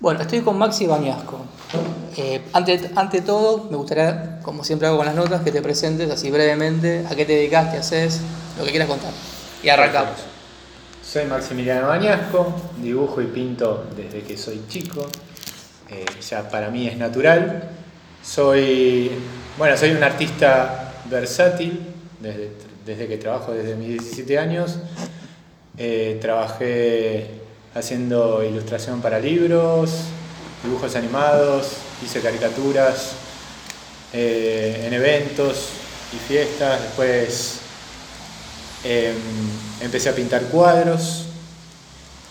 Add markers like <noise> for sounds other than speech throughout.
Bueno, estoy con Maxi Bañasco. Eh, ante, ante todo, me gustaría, como siempre hago con las notas, que te presentes así brevemente a qué te dedicas, qué haces, lo que quieras contar. Y arrancamos. Soy Maximiliano Bañasco, dibujo y pinto desde que soy chico. Eh, ya para mí es natural. Soy, bueno, soy un artista versátil desde, desde que trabajo desde mis 17 años. Eh, trabajé haciendo ilustración para libros, dibujos animados, hice caricaturas eh, en eventos y fiestas, después em, empecé a pintar cuadros,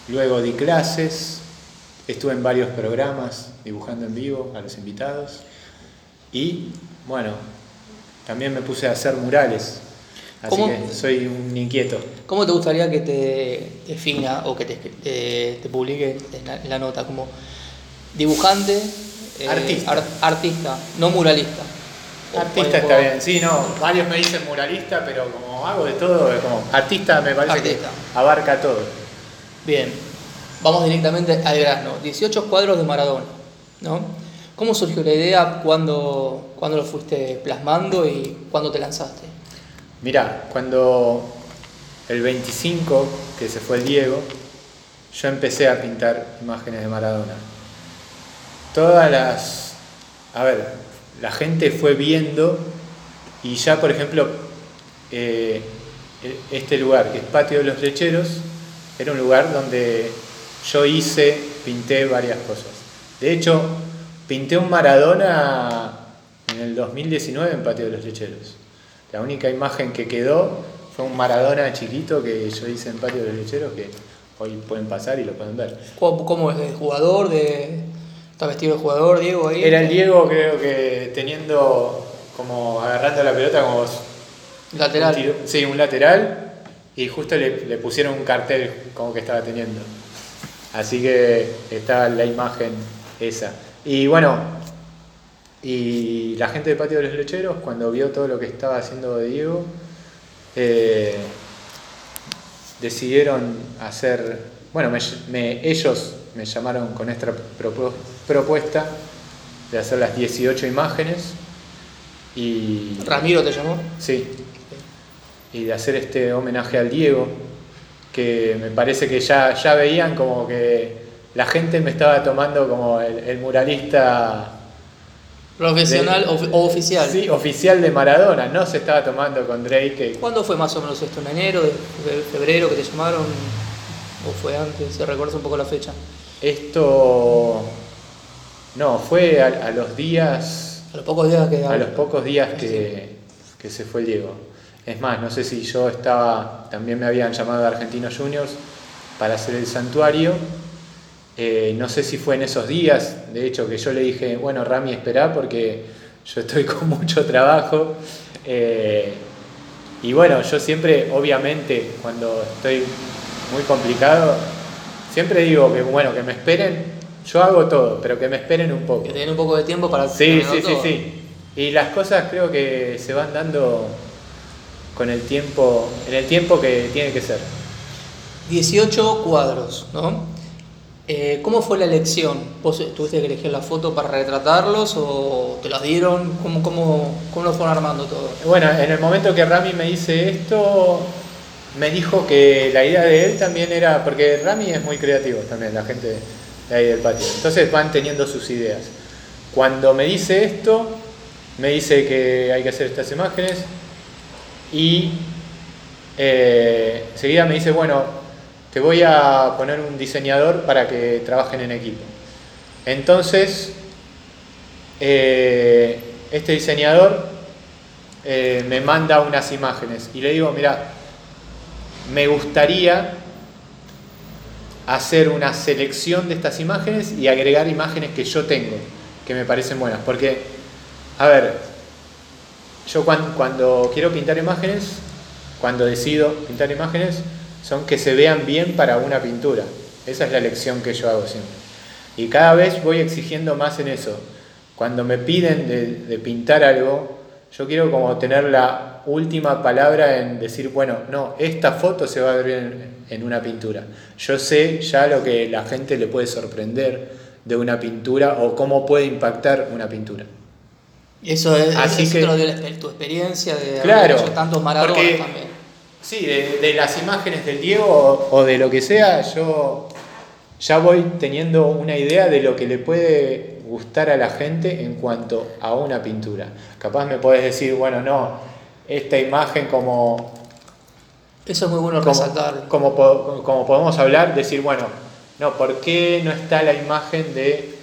luego di clases, estuve en varios programas dibujando en vivo a los invitados y bueno, también me puse a hacer murales Así que soy un inquieto. ¿Cómo te gustaría que te defina o que te, te, publique en la, nota? Como dibujante, eh, artista. artista, no muralista. Artista está bien, sí, no, varios me dicen muralista, pero como hago de todo, como artista me parece que abarca todo. Bien, vamos directamente al grano. 18 cuadros de Maradona, ¿no? ¿Cómo surgió la idea? ¿Cuándo, ¿Cuándo lo fuiste plasmando y cuándo te lanzaste? Mira, cuando el 25, que se fue el Diego, yo empecé a pintar imágenes de Maradona. Todas las... A ver, la gente fue viendo y ya, por ejemplo, eh, este lugar, que es Patio de los Lecheros, era un lugar donde yo hice, pinté varias cosas. De hecho, pinté un Maradona en el 2019 en Patio de los Lecheros. La única imagen que quedó fue un Maradona chiquito que yo hice en Patio de los Lecheros que hoy pueden pasar y lo pueden ver. ¿Cómo, es? ¿De jugador? De... ¿Está vestido de jugador Diego ahí? Era el Diego creo que teniendo como agarrando la pelota como... Lateral. sí, un lateral y justo le, le pusieron un cartel como que estaba teniendo. Así que estaba la imagen esa. Y bueno, y la gente del patio de los lecheros, cuando vio todo lo que estaba haciendo Diego, eh, decidieron hacer, bueno, ellos me llamaron con esta propuesta de hacer las 18 imágenes. Y, ¿Ramiro te llamó? Sí. Y de hacer este homenaje al Diego, que me parece que ya, ya veían como que la gente me estaba tomando como el muralista ¿Profesional o, oficial? Sí, oficial de Maradona, no se estaba tomando con Drake. ¿Cuándo fue más o menos esto? ¿En enero, de febrero que te llamaron? ¿O fue antes? ¿Se recuerda un poco la fecha? Esto. No, fue a, los días. A los pocos días que. A los pocos días que, que se fue Diego. Es más, no sé si yo estaba. También me habían llamado de Argentinos Juniors para hacer el santuario eh, no sé si fue en esos días, de hecho, que yo le dije, bueno, Rami, espera porque yo estoy <laughs> con mucho trabajo. Eh, y bueno, yo siempre, obviamente, cuando estoy muy complicado, siempre digo que, bueno, que me esperen. Yo hago todo, pero que me esperen un poco. Que den un poco de tiempo para Sí, sí, sí, sí. Y las cosas creo que se van dando con el tiempo, en el tiempo que tiene que ser. 18 cuadros, ¿no? Eh, ¿Cómo fue la elección? ¿Vos tuviste que elegir la foto para retratarlos o te las dieron? ¿Cómo, cómo, cómo lo fueron armando todo? Bueno, en el momento que Rami me dice esto, me dijo que la idea de él también era, porque Rami es muy creativo también, la gente de ahí del patio. Entonces van teniendo sus ideas. Cuando me dice esto, me dice que hay que hacer estas imágenes y eh, enseguida me dice, bueno, te voy a poner un diseñador para que trabajen en equipo. Entonces, eh, este diseñador eh, me manda unas imágenes y le digo, mira, me gustaría hacer una selección de estas imágenes y agregar imágenes que yo tengo, que me parecen buenas. Porque, a ver, yo cuando, cuando quiero pintar imágenes, cuando decido pintar imágenes, son que se vean bien para una pintura. Esa es la lección que yo hago siempre. Y cada vez voy exigiendo más en eso. Cuando me piden de, pintar algo, yo quiero como tener la última palabra en decir, bueno, no, esta foto se va a ver bien en una pintura. Yo sé ya lo que la gente le puede sorprender de una pintura o cómo puede impactar una pintura. Eso es, Así eso que- lo la- tu experiencia de Claro, haber hecho tantos maratones porque- también. Sí, de, de las imágenes del Diego o, de lo que sea, yo ya voy teniendo una idea de lo que le puede gustar a la gente en cuanto a una pintura. Capaz me podés decir, bueno, no, esta imagen como, Eso es muy bueno como, resaltarlo. como, po- como podemos hablar, decir, bueno, no, ¿por qué no está la imagen de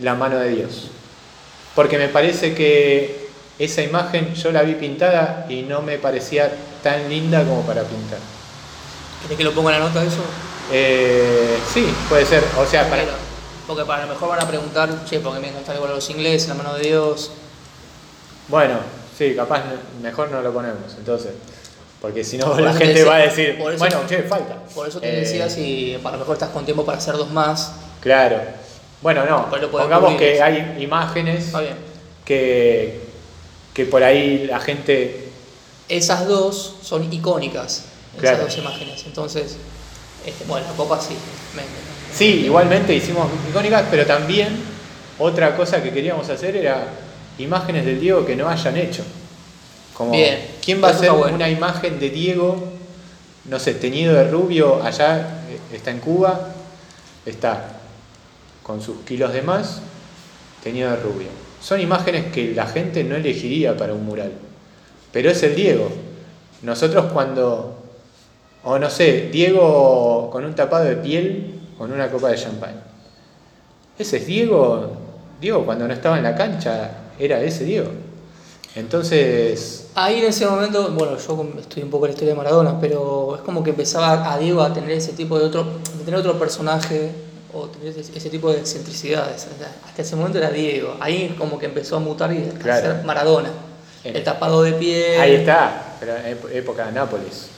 la mano de Dios? Porque me parece que esa imagen yo la vi pintada y no me parecía tan linda como para pintar. ¿Querés que lo ponga en la nota eso? Eh, sí, puede ser. O sea, para, Porque- para lo mejor van a preguntar, che, porque me encanta igual los ingleses, la mano de Dios. bueno, sí, capaz mejor no lo ponemos, entonces. Porque si no Por la gente decía- va a decir, eso- bueno, che, falta. Por eso te Eh, decía si para lo mejor estás con tiempo para hacer dos más. Claro. Bueno, no. Pues Pongamos cubrir. que hay imágenes que, que por ahí la gente. Esas dos son icónicas, esas dos imágenes. Entonces, este, bueno, la copa sí. me- me- Sí, igualmente hicimos icónicas, pero también otra cosa que queríamos hacer era imágenes del Diego que no hayan hecho. Como, Bien, ¿quién va a hacer bueno. una imagen de Diego, no sé, teñido de rubio, allá eh, está en Cuba, está con sus kilos de más, teñido de rubio. Son imágenes que la gente no elegiría para un mural, pero es el Diego. Nosotros cuando, o no sé, Diego con un tapado de piel, con una copa de champán. Ese es Diego, Diego cuando no estaba en la cancha, era ese Diego. Entonces, Ahí en ese momento, bueno, yo estudié un poco la historia de Maradona, pero es como que empezaba a Diego a tener ese tipo de otro, de tener otro personaje o tener ese, ese tipo de excentricidades. Hasta ese momento era Diego. Ahí como que empezó a mutar y a Claro. ser Maradona. El tapado de piel. ahí está, pero época de Nápoles.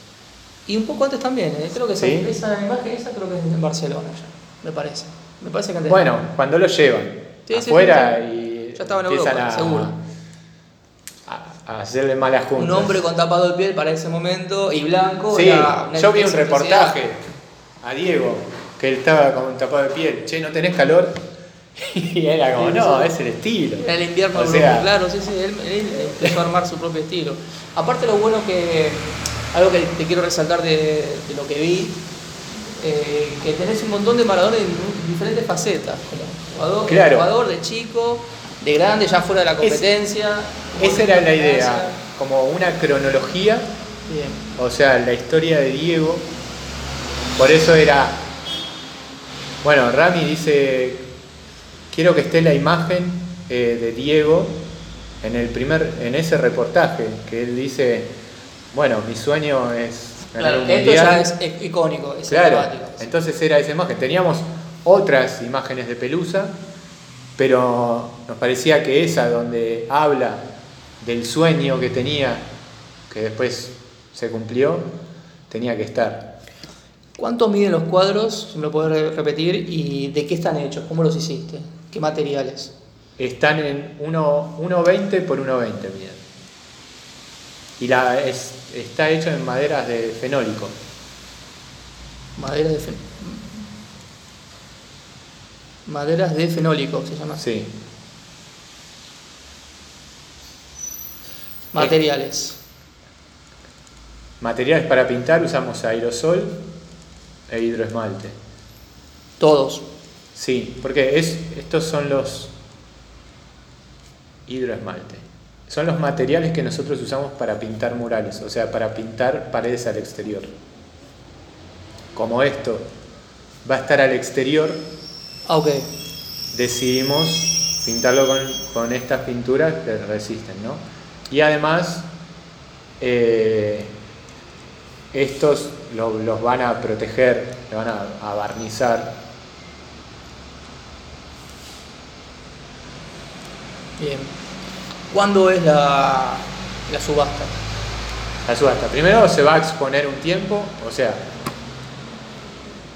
Y un poco antes también, ¿eh? creo que esa, Sí. esa imagen esa creo que es en Barcelona ya, me parece. Me parece que antes. Bueno, cuando lo llevan Sí, afuera sí, y Ya estaba en Europa, a, seguro. a- a hacerle malas juntas. Un hombre con tapado de piel para ese momento y blanco. Sí, era yo vi un reportaje a Diego que él estaba con un tapado de piel. Che, ¿no tenés calor? <laughs> Y era como, no, es el estilo. Era el invierno O sea, claro, sí, sí, él, él empezó a armar su propio estilo. Aparte lo bueno que, algo que te quiero resaltar de, de lo que vi, eh, que tenés un montón de Maradona en diferentes facetas, como jugador, de Claro. jugador, de chico, de grande, ya fuera de la Es- competencia. Esa era la idea, como una cronología Bien. O sea, la historia de Diego. Por eso era. Bueno, Rami dice: Quiero que esté la imagen eh, de Diego en el primer, en ese reportaje, que él dice: Bueno, mi sueño es ganar Claro, un esto mundial. ya es icónico, es Claro, entonces era esa imagen. Teníamos otras imágenes de Pelusa, pero nos parecía que esa, donde habla del sueño que tenía, que después se cumplió, tenía que estar. ¿Cuánto miden los cuadros? Si me lo puedes re- repetir. ¿Y de qué están hechos? ¿Cómo los hiciste? ¿Qué materiales? Están en 1 1,20 por 1,20 miden. Y la, es, está hecho en maderas de fenólico. Maderas de fen- Maderas de fenólico se llama. Sí. Materiales. Materiales para pintar usamos aerosol e hidroesmalte. Todos. Sí, porque es, estos son los hidroesmalte. Son los materiales que nosotros usamos para pintar murales, o sea, para pintar paredes al exterior. Como esto va a estar al exterior, Ah, decidimos pintarlo con, con estas pinturas que resisten, ¿no? Y además, eh, estos lo- los van a proteger, le van a, a barnizar Bien. ¿Cuándo es la, subasta? la subasta. Primero se va a exponer un tiempo, o sea,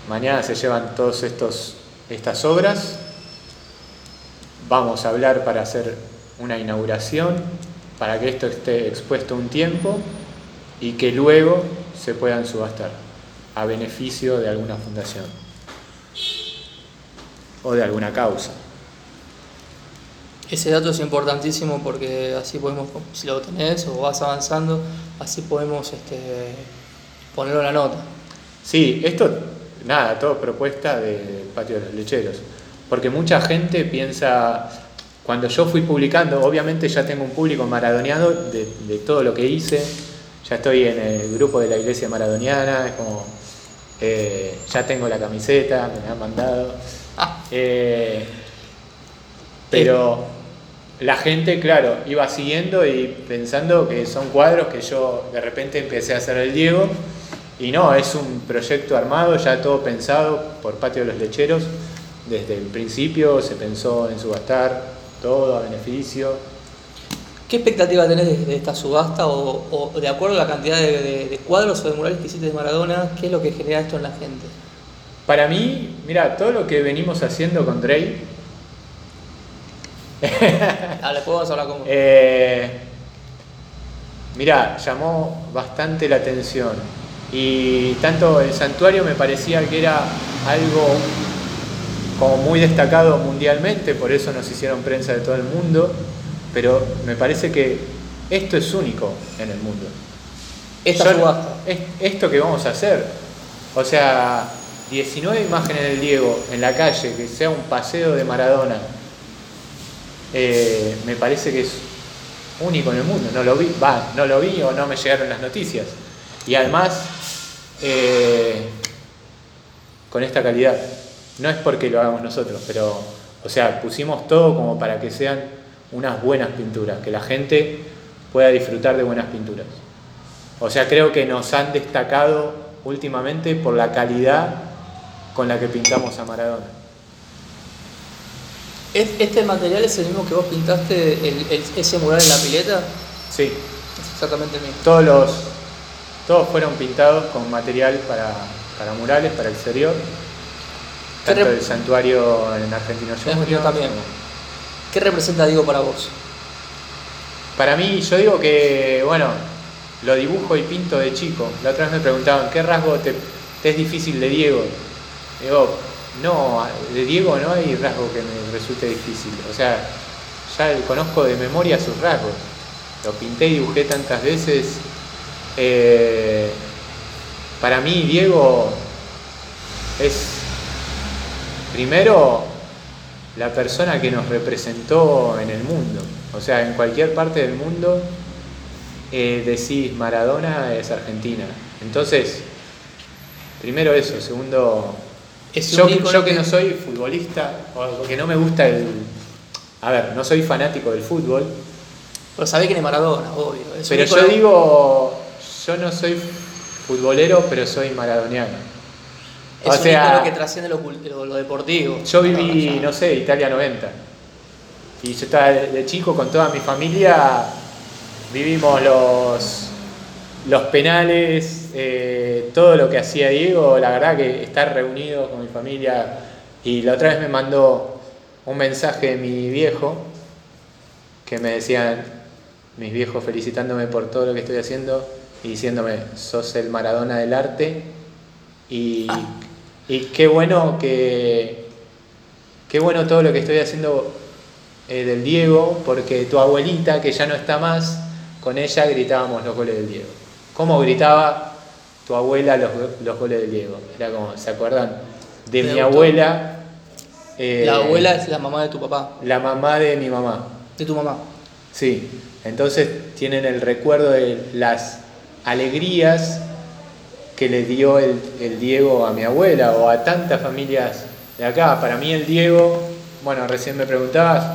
mañana se llevan estos estas obras. Vamos a hablar para hacer una inauguración, para que esto esté expuesto un tiempo y que luego se puedan subastar a beneficio de alguna fundación. o de alguna causa. Ese dato es importantísimo porque así podemos, si lo tenés o vas avanzando, así podemos este, ponerlo en la nota. Sí, esto, nada, todo propuesta del patio de los lecheros. Porque mucha gente piensa, cuando yo fui publicando, obviamente ya tengo un público maradoniano de, de todo lo que hice, ya estoy en el grupo de la iglesia maradoniana, es como, eh, ya tengo la camiseta, me la han mandado. Ah. Eh, pero la gente, claro, iba siguiendo y pensando que son cuadros que yo de repente empecé a hacer el Diego. Y no, es un proyecto armado, ya todo pensado por Patio de los Lecheros. Desde el principio se pensó en subastar todo a beneficio. ¿Qué expectativa tenés de, esta subasta o, de acuerdo a la cantidad de, cuadros o de murales que hiciste de Maradona, qué es lo que genera esto en la gente? Para mí, mira, todo lo que venimos haciendo con Drey. <laughs> Dale, podemos hablar con eh, Mira, llamó bastante la atención. Y tanto el santuario me parecía que era algo como muy destacado mundialmente, por eso nos hicieron prensa de todo el mundo pero me parece que esto es único en el mundo. Esta esto que vamos a hacer, o sea, 19 imágenes del Diego en la calle, que sea un paseo de Maradona, eh, me parece que es único en el mundo. No lo vi, va, no lo vi o no me llegaron las noticias. Y además, eh, con esta calidad. No es porque lo hagamos nosotros, pero, o sea, pusimos todo como para que sean unas buenas pinturas, que la gente pueda disfrutar de buenas pinturas. O sea, creo que nos han destacado últimamente por la calidad con la que pintamos a Maradona. ¿Este material es el mismo que vos pintaste ese mural en la pileta? Sí. Es exactamente el mismo. Todos, los, todos fueron pintados con material para, para murales, para exterior. Tanto el santuario en Argentino Yo también. ¿Qué representa Diego para vos? Para mí, yo digo que, bueno, lo dibujo y pinto de chico. La otra vez me preguntaban, ¿qué rasgo te, es difícil de Diego? Digo, no, de Diego no hay rasgo que me resulte difícil. O sea, ya conozco de memoria sus rasgos. Lo pinté y dibujé tantas veces. Eh, para mí, Diego es primero la persona que nos representó en el mundo. O sea, en cualquier parte del mundo eh, decís Maradona es Argentina. Entonces, primero eso, segundo, yo, yo que no soy futbolista, o que no me gusta el... A ver, no soy fanático del fútbol. Pero sabés quién es Maradona, obvio. pero yo digo, yo no soy futbolero, pero soy maradoniano. Es o sea, que trasciende lo, deportivo. Yo viví, no, sé, Italia 90. Y yo estaba de, chico con toda mi familia, vivimos los, los penales, eh, todo lo que hacía Diego, la verdad que estar reunido con mi familia. Y la otra vez me mandó un mensaje de mi viejo, que me decían, mis viejos felicitándome por todo lo que estoy haciendo y diciéndome, sos el Maradona del arte. Y qué bueno que. Qué bueno todo lo que estoy haciendo eh, del Diego, porque tu abuelita, que ya no está más, con ella gritábamos los goles del Diego. ¿Cómo gritaba tu abuela los, goles del Diego? Era como, ¿se acuerdan? De mi abuela. Eh, la abuela es la mamá de tu papá. La mamá de mi mamá. De tu mamá. Sí. Entonces tienen el recuerdo de las alegrías que le dio el, Diego a mi abuela o a tantas familias de acá. Para mí el Diego, bueno, recién me preguntabas,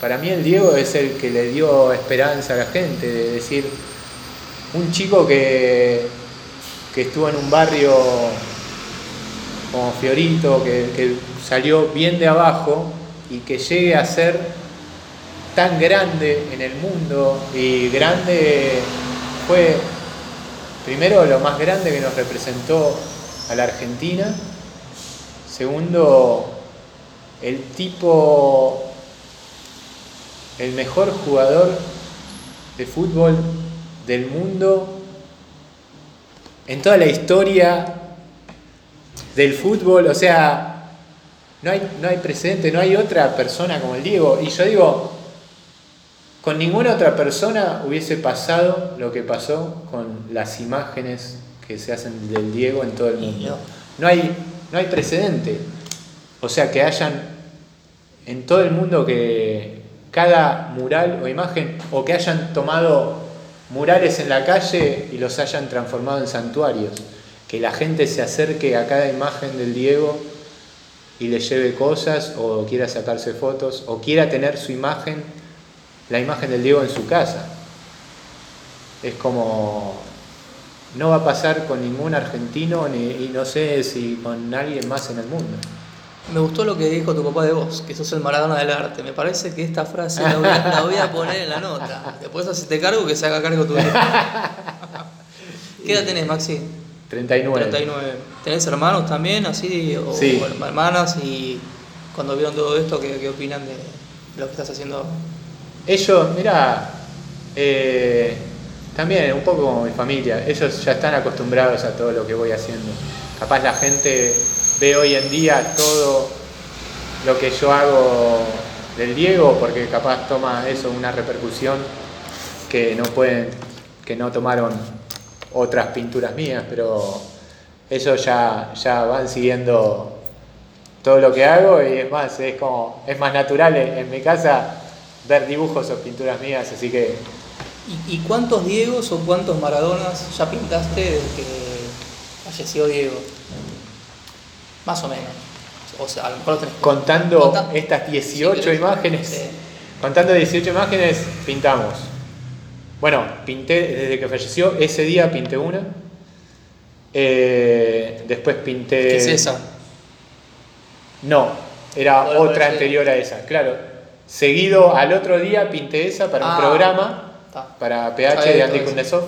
para mí el Diego es el que le dio esperanza a la gente, de decir, un chico que, que estuvo en un barrio como Fiorito, que, salió bien de abajo y que llegue a ser tan grande en el mundo y grande fue Primero, lo más grande que nos representó a la Argentina. Segundo, el tipo, el mejor jugador de fútbol del mundo en toda la historia del fútbol. O sea, no hay, no hay precedente, no hay otra persona como el Diego. Y yo digo, con ninguna otra persona hubiese pasado lo que pasó con las imágenes que se hacen del Diego en todo el mundo. No hay, no hay precedente. O sea, que hayan en todo el mundo que cada mural o imagen, o que hayan tomado murales en la calle y los hayan transformado en santuarios. Que la gente se acerque a cada imagen del Diego y le lleve cosas, o quiera sacarse fotos, o quiera tener su imagen la imagen del Diego en su casa. Es como, no va a pasar con ningún argentino ni, y no sé si con alguien más en el mundo. Me gustó lo que dijo tu papá de vos, que sos el Maradona del arte. Me parece que esta frase la voy a, poner en la nota. Después te cargo que se haga cargo tu <laughs> ¿Qué edad tenés, Maxi? 39. 39. ¿Tenés hermanos también, así? O, sí. hermanas? Y cuando vieron todo esto, ¿qué, qué opinan de lo que estás haciendo ellos, mira, eh, también un poco como mi familia, ellos ya están acostumbrados a todo lo que voy haciendo. Capaz la gente ve hoy en día todo lo que yo hago del Diego, porque capaz toma eso una repercusión que no pueden, que no tomaron otras pinturas mías, pero ellos ya, ya van siguiendo todo lo que hago y es más, es como, es más natural en mi casa ver dibujos o pinturas mías, así que... ¿Y, cuántos Diegos o cuántos Maradonas ya pintaste desde que falleció Diego? Más o menos. O sea, a lo mejor tenés... Contando estas 18 imágenes, contando 18 imágenes, pintamos. Bueno, pinté desde que falleció, ese día pinté una. Eh, después pinté... ¿Qué es esa? No, era otra anterior a esa, claro Seguido al otro día pinté esa para un ah, programa, para PH de Andy Kundesov,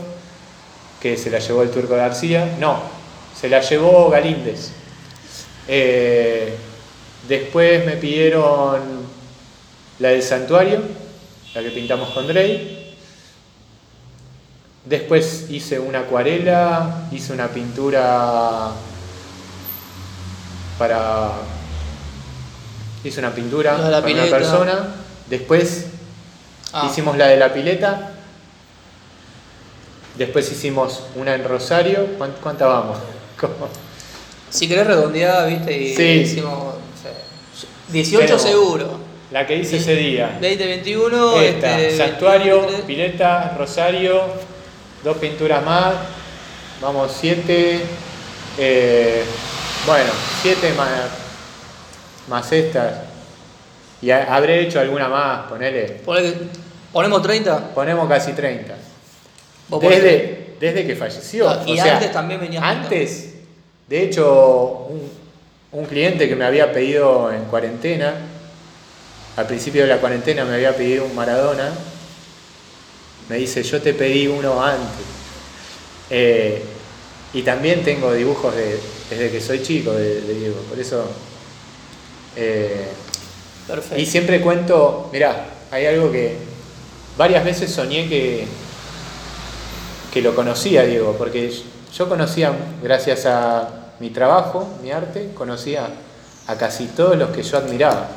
que se la llevó el Turco García. No, se la llevó Galíndez. Eh, después me pidieron la del santuario, la que pintamos con Drey. Después hice una acuarela, hice una pintura para hice una pintura para una persona, después ah. hicimos la de la pileta, después hicimos una en Rosario, ¿cuánta vamos? <laughs> Si querés redondear, viste, y hicimos 18 seguro. La que hice ese día. 2021, este, Santuario, Pileta, Rosario, dos pinturas más, vamos, siete, eh, bueno, siete más más estas. Y habré hecho alguna más, ponele. ¿Ponemos 30? Ponemos casi 30. Desde, desde que falleció. Ah, y antes también venía. Antes, de hecho, un, un cliente que me había pedido en cuarentena, al principio de la cuarentena me había pedido un Maradona, me dice, yo te pedí uno antes. Eh, y también tengo dibujos de, desde que soy chico de, de Diego, por eso eh, y siempre cuento, mirá, hay algo que varias veces soñé que, que lo conocía, Diego, porque yo conocía, gracias a mi trabajo, mi arte, conocía a casi todos los que yo admiraba.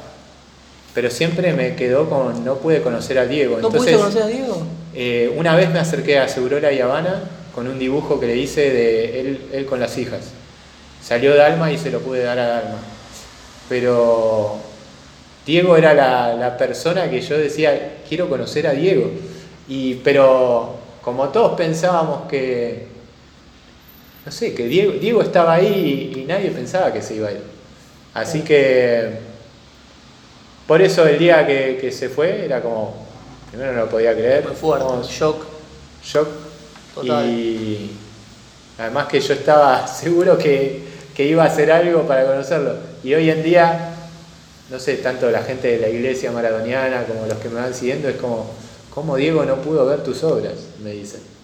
Pero siempre me quedó con, no pude conocer a Diego. ¿No pudiste conocer a Diego? Eh, una vez me acerqué a Segurola y Habana con un dibujo que le hice de él, él con las hijas. Salió Dalma y se lo pude dar a Dalma pero Diego era la, persona que yo decía, quiero conocer a Diego. Y, pero como todos pensábamos que, no sé, que Diego, Diego estaba ahí y, nadie pensaba que se iba a ir. Así que, por eso el día que, se fue era como, primero no lo podía creer. Muy fuerte, shock. Shock. Total. Y además que yo estaba <laughs> seguro que que iba a hacer algo para conocerlo. Y hoy en día, no sé, tanto la gente de la iglesia maradoniana como los que me van siguiendo, es como, ¿cómo Diego no pudo ver tus obras? Me dicen.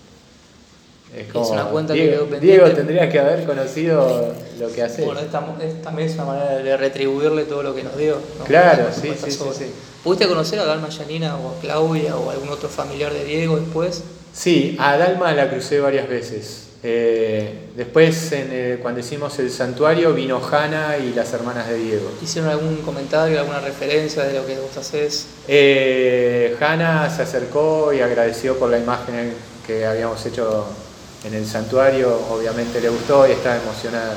Es como, una cuenta Diego, que Diego tendría que haber conocido lo que hace. Bueno, también es una manera de retribuirle todo lo que nos dio. Claro, sí, sí, sí, sí, ¿Pudiste conocer a Dalma Yanina o a Claudia o algún otro familiar de Diego después? Sí, a Dalma la crucé varias veces. Eh, después, en, eh, cuando hicimos el santuario, vino Hanna y las hermanas de Diego. ¿Hicieron algún comentario, alguna referencia de lo que vos haces? Eh, Hanna se acercó y agradeció por la imagen que habíamos hecho en el santuario. Obviamente le gustó y estaba emocionada.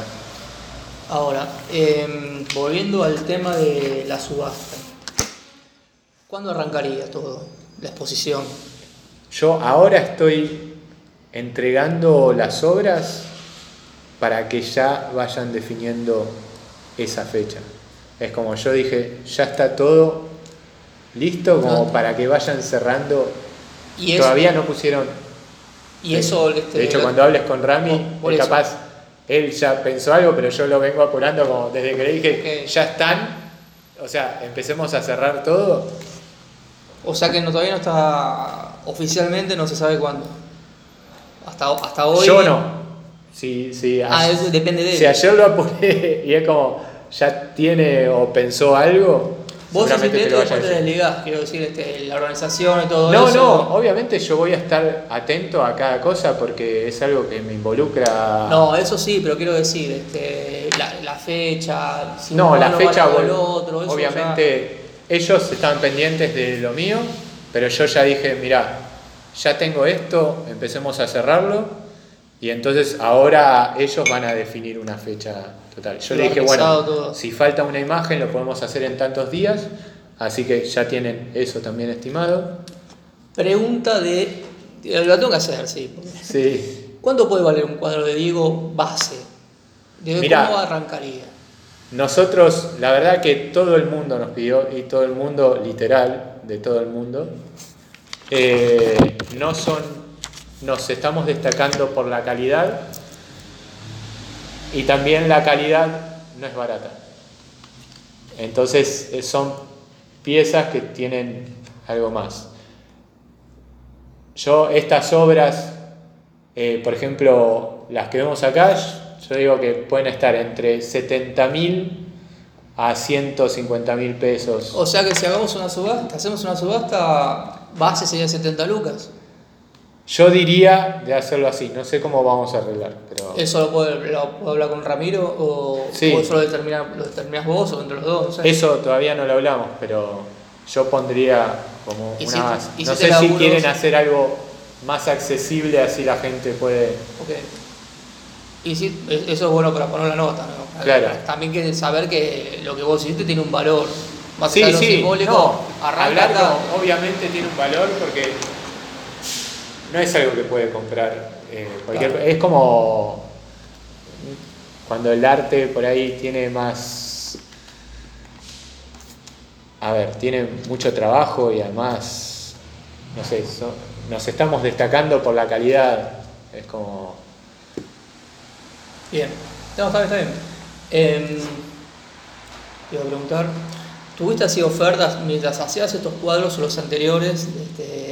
Ahora, em, volviendo al tema de la subasta. ¿Cuándo arrancaría todo? La exposición. Yo ahora estoy entregando las obras para que ya vayan definiendo esa fecha. Es como yo dije, ya está todo listo como para que vayan cerrando. Y Todavía no pusieron. Y eso, este, de hecho, cuando hables con Rami, Por- por es eso. capaz, él ya pensó algo, pero yo lo vengo apurando como desde que le dije, ya están. O sea, empecemos a cerrar todo. O sea que no, todavía no está oficialmente, no se sabe cuándo. Hasta, hasta hoy. Yo no. Si, si Ah, ayer- eso depende de él. Si ayer lo apuré <laughs> y es como ya tiene o pensó algo, Vos seguramente hiciste te después te decir. desligás, quiero decir, este, la organización y todo No, eso. no, obviamente yo voy a estar atento a cada cosa porque es algo que me involucra. No, eso sí, pero quiero decir, este, la, la fecha, si No, la no fecha, vale o otro, eso obviamente ellos estaban pendientes de lo mío, pero yo ya dije, mira, ya tengo esto, empecemos a cerrarlo y entonces ahora ellos van a definir una fecha total. Yo le dije, bueno, todo. si falta una imagen lo podemos hacer en tantos días, así que ya tienen eso también estimado. Pregunta de. Lo tengo que hacer, sí. Sí. ¿Cuánto puede valer un cuadro de Diego base? ¿De Mirá. cómo arrancaría? Nosotros, la verdad que todo el mundo nos pidió, y todo el mundo, literal, de todo el mundo, eh, no son, nos estamos destacando por la calidad y también la calidad no es barata. Entonces eh, son piezas que tienen algo más. Yo estas obras, eh, por ejemplo, las que vemos acá, yo digo que pueden estar entre 70 mil a 150 mil pesos. O sea que si hagamos una subasta, hacemos una subasta, base sería 70 lucas. Yo diría de hacerlo así, no sé cómo vamos a arreglar, pero ¿Eso lo puedo, lo puedo hablar con Ramiro o, Sí. o eso lo, determina, lo determinás vos o entre los dos? No sé. eso todavía no lo hablamos, pero yo pondría como una si- No si sé si quieren hacer algo más accesible, así la gente puede... Ok. Y es- eso es bueno para poner la nota, ¿no? Claro. También que saber que lo que vos hiciste tiene un valor. Más Sí, sí, simbólico, no, obviamente tiene un valor porque no es algo que puede comprar eh, cualquier Claro. es como cuando el arte por ahí tiene más a ver, tiene mucho trabajo y además no sé, so- nos estamos destacando por la calidad, es como Bien. No, está bien, está bien. Te iba a preguntar, ¿tuviste así ofertas mientras hacías estos cuadros o los anteriores? Este,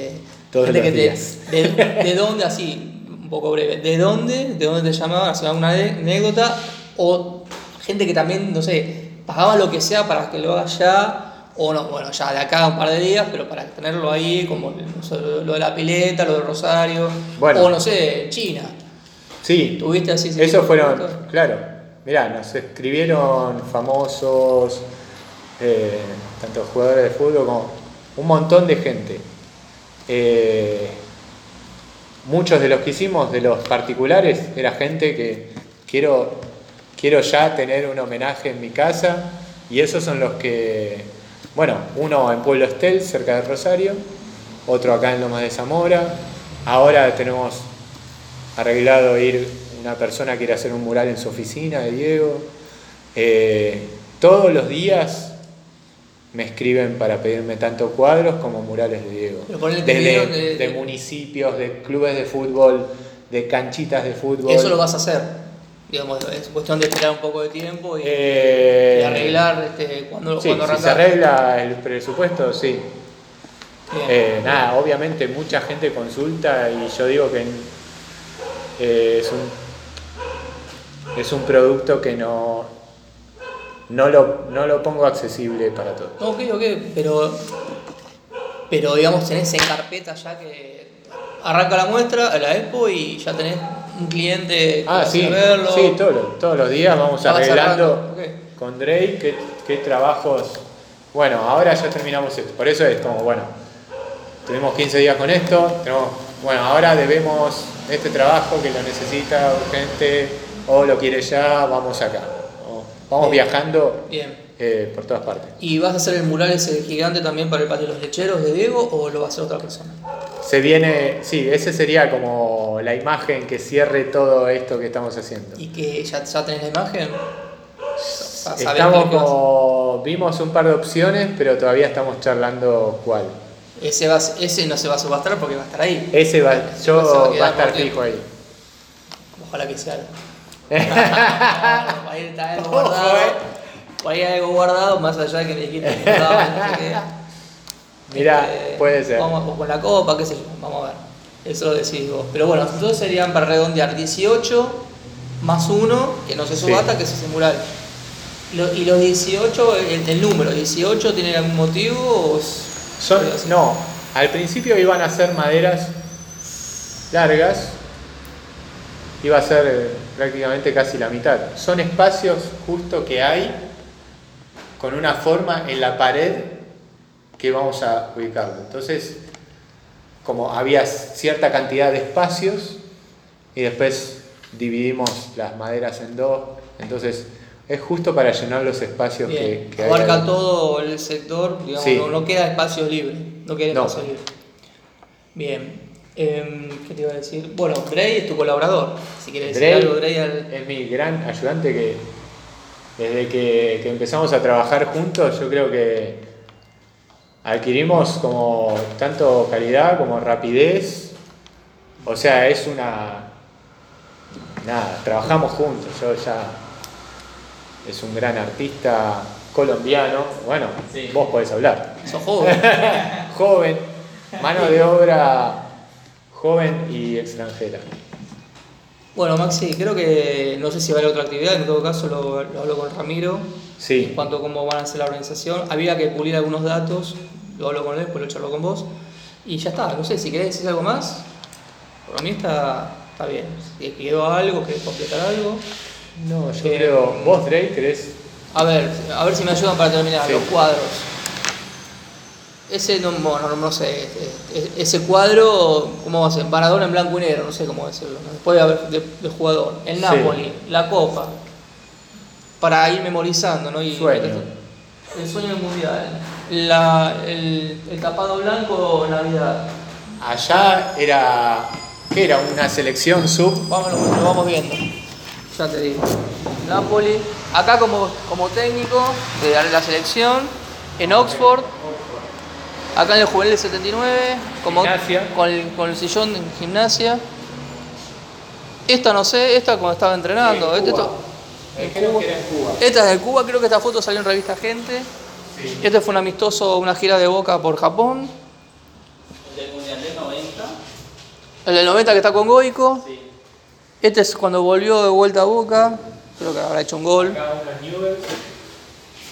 Todos gente los que te- días. de, de dónde, así, un poco breve, ¿de dónde? ¿De dónde te llamaban? ¿Hacían alguna ane- anécdota? O gente que también, no sé, pagaba lo que sea para que lo hagas ya, o no, bueno, ya de acá a un par de días, pero para tenerlo ahí, como no sé, lo de la pileta, lo de Rosario, Bueno. o no sé, China. Sí, ¿Tuviste así de fueron, claro, mirá, nos escribieron famosos, eh, tanto jugadores de fútbol como un montón de gente. Eh, muchos de los que hicimos, de los particulares, era gente que quiero, quiero ya tener un homenaje en mi casa y esos son los que, bueno, uno en Pueblo Estel, cerca de Rosario, otro acá en Lomas de Zamora, ahora tenemos arreglado ir, una persona quiere hacer un mural en su oficina de Diego. Eh, todos los días me escriben para pedirme tanto cuadros como murales de Diego. Desde vieron de- de municipios, de clubes de fútbol, de canchitas de fútbol. Eso lo vas a hacer. Digamos, es cuestión de esperar un poco de tiempo y, Eh, y arreglar este, cuando, Sí, cuando si se arregla el presupuesto, sí. Eh, nada, obviamente mucha gente consulta y yo digo que eh, es, un, es un producto que no, no, lo, no lo pongo accesible para todos. Ok, ok, pero, pero digamos tenés en carpeta ya que arranca la muestra, la expo y ya tenés un cliente Ah, sí, verlo. sí todos, los- todos los días vamos arreglando con Drake qué, qué trabajos. Bueno, ahora ya terminamos esto. Por eso es como, bueno, tuvimos 15 días con esto, tenemos, bueno, ahora debemos este trabajo que lo necesita urgente o lo quiere ya, vamos acá. Vamos Bien. viajando Bien. eh, por todas partes. ¿Y vas a hacer el mural ese gigante también para el patio de los lecheros de Diego o lo va a hacer otra persona? Se viene, sí, ese sería como la imagen que cierre todo esto que estamos haciendo. ¿Y que ya, ya tenés la imagen? Estamos como, vimos un par de opciones, pero todavía estamos charlando cuál. Ese, va, ese no se va a subastar porque va a estar ahí. Ese va, Ese yo va a va a quedar estar fijo ahí. Ojalá que sea. <laughs> Ahí está algo <laughs> guardado. Por ahí hay algo guardado, más allá de que le quiten el lado, no sé qué. Mira, Este, puede ser. Vamos, con la copa, qué sé yo, vamos a ver. Eso lo decís vos. Pero bueno, entonces serían para redondear 18 más 1, que no se Sí. subata, que es ese mural. Lo- y los 18, el, el número 18, ¿tiene algún motivo? O es- Son, no, al principio iban a ser maderas largas, iba a ser eh, prácticamente casi la mitad. Son espacios justo que hay con una forma en la pared que vamos a ubicarlo. Entonces, como había cierta cantidad de espacios y después dividimos las maderas en dos, entonces es justo para llenar los espacios Bien, que, abarca todo el sector, digamos, Sí. no, no queda espacio libre. No queda No. espacio libre. Bien. Em, ¿Qué te iba a decir? Bueno, Drey es tu colaborador. Si quieres decir algo, al- es mi gran ayudante que desde que, que empezamos a trabajar juntos yo creo que adquirimos como tanto calidad como rapidez. O sea, es una... Nada, trabajamos juntos. Yo ya... Es un gran artista colombiano. Bueno, Sí. vos podés hablar. sos joven. <laughs> Joven, mano de obra joven y extranjera. bueno, Maxi, creo que no sé si va a haber otra actividad, en todo caso lo, lo hablo con Ramiro. En Sí, cuanto a cómo van a hacer la organización, había que pulir algunos datos, lo hablo con él, después lo charlo con vos. Y ya está, no sé, si querés decir algo más, por mí está, está bien. Si quedó algo, querés completar algo. no, yo Eh, creo. ¿Vos, Drake, querés A ver, a ver si me ayudan para terminar, Sí. los cuadros. Ese no, no, no sé, e- e- ese cuadro, ¿cómo va a ser? Maradona en blanco y negro, no sé cómo decirlo. ¿no? Después de, haber- de, de jugador. El Sí. Napoli, la Copa. Para ir memorizando, ¿no? Y Sueño. El sueño del mundial. La, el, el tapado blanco, Navidad. Allá era. ¿Qué era? ¿Una selección sub? Vamos, lo, vamos viendo. Ya te digo. Napoli. Acá como, como técnico de la selección. En Oxford. Acá en el juvenil del 79. Como. Con, el, con el sillón en gimnasia. Esta no sé, esta cuando estaba entrenando. En Este- Cuba. esto- en creo Cuba. que era en Cuba. Esta es de Cuba, creo que esta foto salió en revista Gente. Sí. Este fue un amistoso, una gira de Boca por Japón. El del Mundial del 90. El del 90 que está con Goico. Sí. Este es cuando volvió de vuelta a Boca. Creo que habrá hecho un gol. Acá.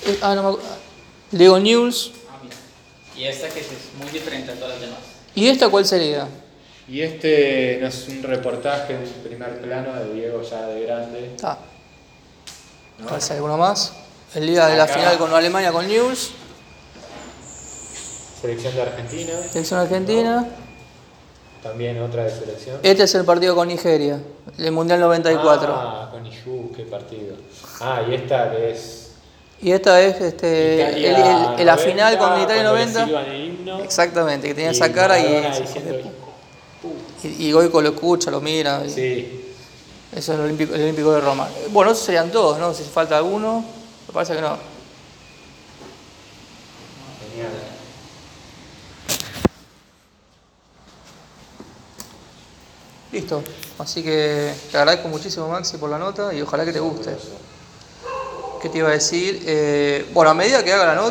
Eh, Ah, no me acuerdo. Diego News. Y esta que es muy diferente a todas las demás. ¿Y esta cuál sería? Y este no es un reportaje, un primer plano de Diego ya de grande. Ah, ¿no? ¿cuál sería alguno más? El día de la final con Alemania con News. Selección de Argentina. Selección Argentina. También otra de selección. Este es el partido con Nigeria. El Mundial 94. Ah, con Iju, qué partido. Ah, y esta que es. Y esta es este, Italia el- el- el- la final con 90, Italia cuando le 90. silban el himno. Exactamente, que tenía esa cara y, y, y Goico lo escucha, lo mira. y- Sí, Eso es el Olímpico, el Olímpico de Roma. Bueno, esos serían todos, ¿no? Si falta alguno, me parece que no. genial. Listo. Así que te agradezco muchísimo, Maxi, por la nota y ojalá que te guste. ¿Qué te iba a decir? Eh, bueno, a medida que haga la nota.